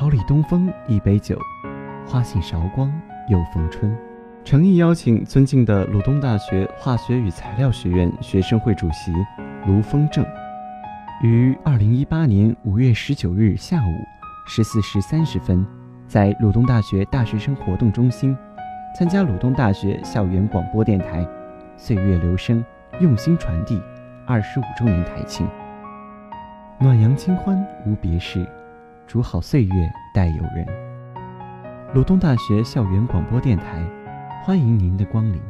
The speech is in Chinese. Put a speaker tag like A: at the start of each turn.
A: 桃李东风一杯酒，花信韶光又逢春。诚意邀请尊敬的鲁东大学化学与材料学院学生会主席卢风正，于二零一八年五月十九日下午十四时三十分，在鲁东大学大学生活动中心，参加鲁东大学校园广播电台“岁月留声，用心传递”二十五周年台庆。暖阳清欢无别事，煮好岁月待友人。鲁东大学校园广播电台。欢迎您的光临。